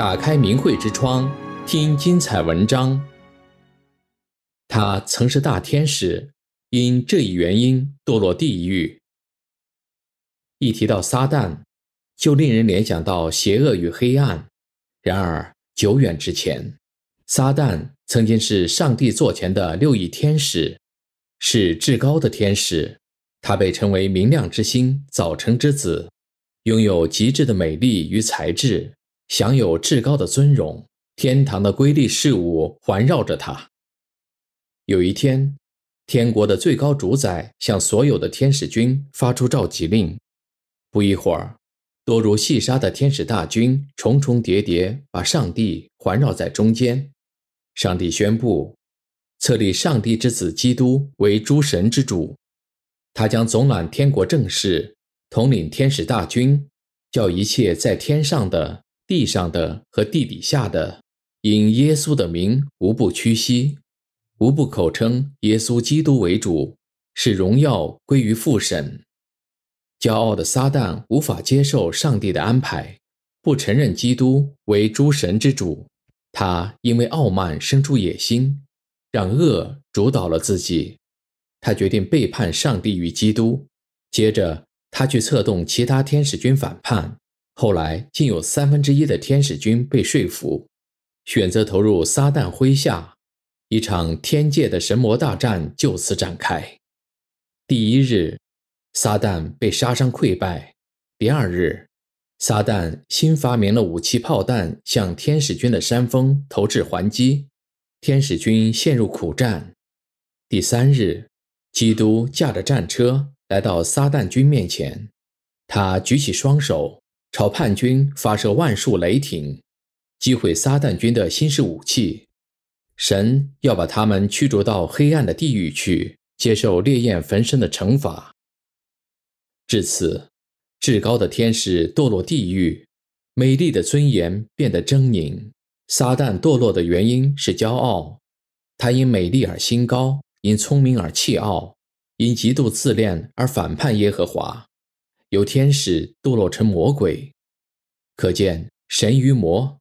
打开明慧之窗，听精彩文章。他曾是大天使，因这一原因堕落地狱。一提到撒旦，就令人联想到邪恶与黑暗。然而，久远之前，撒旦曾经是上帝座前的六翼天使，是至高的天使。他被称为明亮之星、早晨之子，拥有极致的美丽与才智，享有至高的尊荣。天堂的瑰丽事物环绕着他。有一天，天国的最高主宰向所有的天使军发出召集令。不一会儿，多如细沙的天使大军重重叠叠，把上帝环绕在中间。上帝宣布，册立上帝之子基督为诸神之主。他将总揽天国政事，统领天使大军，叫一切在天上的、地上的和地底下的，因耶稣的名无不屈膝，无不口称耶稣基督为主，使荣耀归于父神。骄傲的撒旦无法接受上帝的安排，不承认基督为诸神之主。他因为傲慢生出野心，让恶主导了自己。他决定背叛上帝与基督，接着他去策动其他天使军反叛。后来竟有三分之一的天使军被说服，选择投入撒旦麾下，一场天界的神魔大战就此展开。第一日，撒旦被杀伤溃败；第二日，撒旦新发明了武器炮弹，向天使军的山峰投掷还击，天使军陷入苦战；第三日，基督驾着战车来到撒旦军面前，他举起双手，朝叛军发射万数雷霆，击毁撒旦军的新式武器。神要把他们驱逐到黑暗的地狱去，接受烈焰焚身的惩罚。至此，至高的天使堕落地狱，美丽的尊严变得狰狞。撒旦堕落的原因是骄傲，他因美丽而心高。因聪明而气傲，因极度自恋而反叛耶和华，由天使堕落成魔鬼。可见神与魔、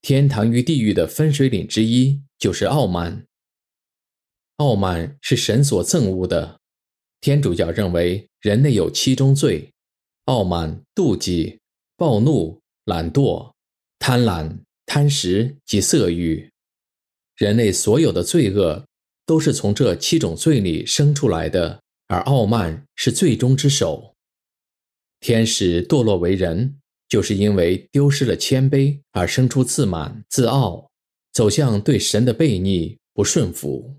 天堂与地狱的分水岭之一就是傲慢。傲慢是神所憎恶的。天主教认为人类有七宗罪：傲慢、妒忌、暴怒、懒惰、贪婪、贪食及色欲。人类所有的罪恶。都是从这七种罪里生出来的，而傲慢是罪中之首。天使堕落为人，就是因为丢失了谦卑而生出自满、自傲，走向对神的悖逆、不顺服。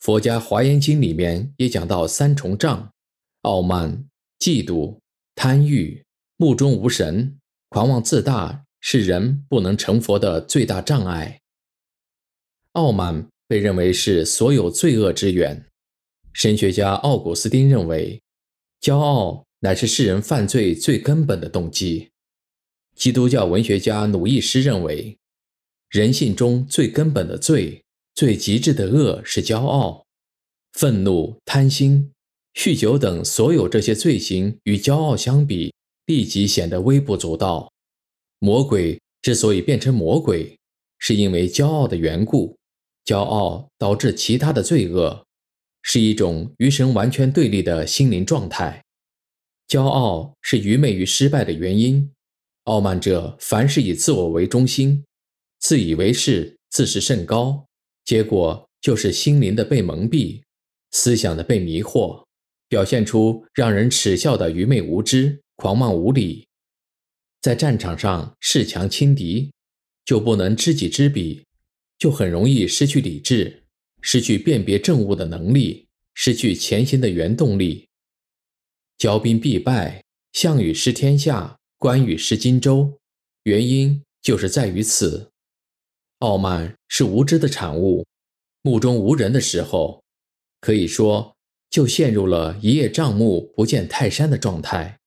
佛家《华严经》里面也讲到三重障：傲慢、嫉妒、贪欲，目中无神、狂妄自大，是人不能成佛的最大障碍。傲慢。被认为是所有罪恶之源。神学家奥古斯丁认为，骄傲乃是世人犯罪最根本的动机。基督教文学家努易斯认为，人性中最根本的罪、最极致的恶是骄傲。愤怒、贪心、酗酒等所有这些罪行与骄傲相比，立即显得微不足道。魔鬼之所以变成魔鬼，是因为骄傲的缘故。骄傲导致其他的罪恶，是一种与神完全对立的心灵状态。骄傲是愚昧与失败的原因。傲慢者凡事以自我为中心，自以为是，自视甚高，结果就是心灵的被蒙蔽，思想的被迷惑，表现出让人耻笑的愚昧无知、狂妄无礼。在战场上恃强轻敌，就不能知己知彼。就很容易失去理智，失去辨别正误的能力，失去前行的原动力。骄兵必败，项羽失天下，关羽失荆州，原因就是在于此。傲慢是无知的产物，目中无人的时候，可以说就陷入了一叶障目不见泰山的状态，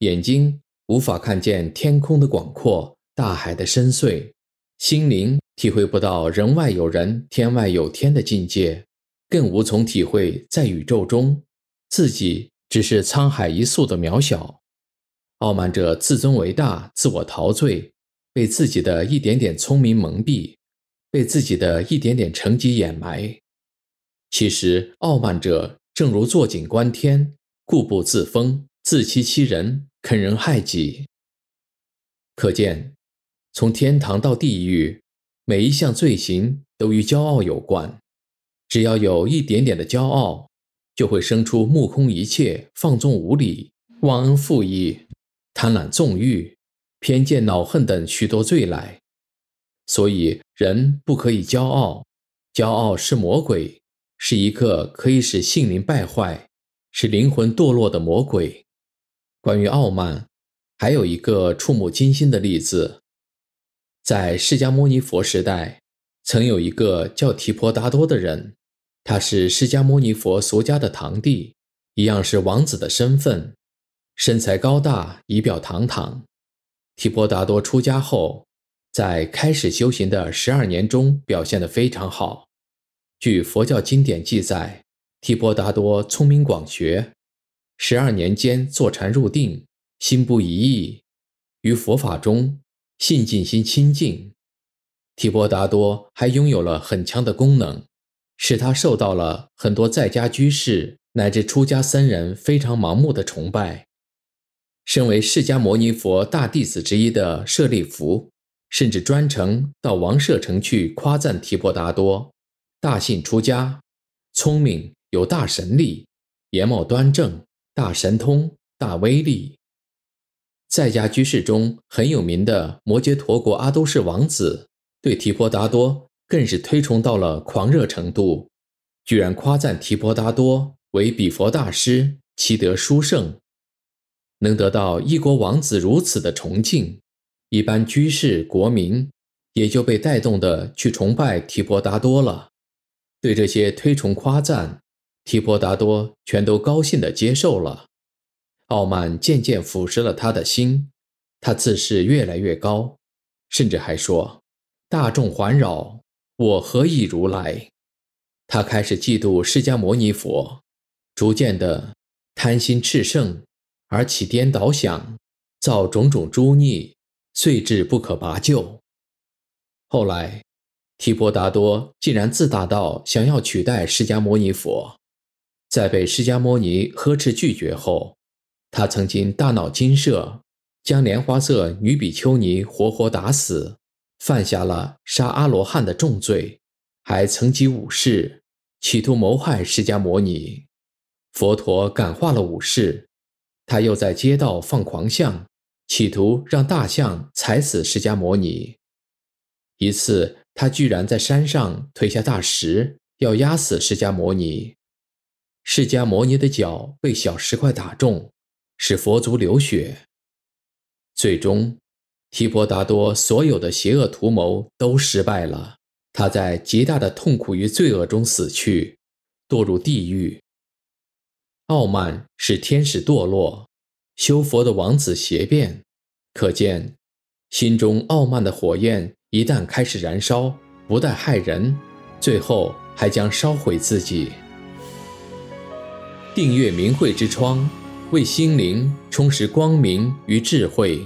眼睛无法看见天空的广阔，大海的深邃，心灵。体会不到人外有人，天外有天的境界，更无从体会在宇宙中自己只是沧海一粟的渺小。傲慢者自尊为大，自我陶醉，被自己的一点点聪明蒙蔽，被自己的一点点成绩掩埋。其实，傲慢者正如坐井观天，固步自封，自欺欺人，肯人害己。可见，从天堂到地狱，每一项罪行都与骄傲有关。只要有一点点的骄傲，就会生出目空一切、放纵无礼、忘恩负义、贪婪纵欲、偏见恼恨等许多罪来。所以，人不可以骄傲，骄傲是魔鬼，是一个可以使性灵败坏、使灵魂堕落的魔鬼。关于傲慢，还有一个触目惊心的例子，在释迦牟尼佛时代，曾有一个叫提婆达多的人。他是释迦牟尼佛俗家的堂弟，一样是王子的身份，身材高大，仪表堂堂。提婆达多出家后，在开始修行的十二年中表现得非常好。据佛教经典记载，提婆达多聪明广学，十二年间坐禅入定，心不移逸，于佛法中信净心清净。提婆达多还拥有了很强的功能。使他受到了很多在家居士乃至出家僧人非常盲目的崇拜。身为释迦牟尼佛大弟子之一的舍利弗，甚至专程到王舍城去夸赞提婆达多：大信出家，聪明有大神力，颜貌端正，大神通，大威力。在家居士中很有名的摩揭陀国阿都氏王子对提婆达多。更是推崇到了狂热程度，居然夸赞提婆达多为比佛大师，其德殊胜，能得到一国王子如此的崇敬，一般居士国民也就被带动的去崇拜提婆达多了。对这些推崇夸赞，提婆达多全都高兴地接受了。傲慢渐渐腐蚀了他的心，他自视越来越高，甚至还说：“大众环绕。”我何以如来？他开始嫉妒释迦牟尼佛，逐渐的贪心炽盛，而起颠倒想，造种种诸逆，遂至不可拔救。后来，提婆达多竟然自大到想要取代释迦牟尼佛，在被释迦牟尼呵斥拒绝后，他曾经大闹精舍，将莲花色女比丘尼活活打死。犯下了杀阿罗汉的重罪，还曾经武士，企图谋害释迦牟尼。佛陀感化了武士，他又在街道放狂象，企图让大象踩死释迦牟尼。一次，他居然在山上推下大石，要压死释迦牟尼。释迦牟尼的脚被小石块打中，使佛足流血。最终。提婆达多所有的邪恶图谋都失败了，他在极大的痛苦与罪恶中死去，堕入地狱。傲慢使天使堕落，修佛的王子邪变，可见心中傲慢的火焰一旦开始燃烧，不但害人，最后还将烧毁自己。订阅明慧之窗，为心灵充实光明与智慧。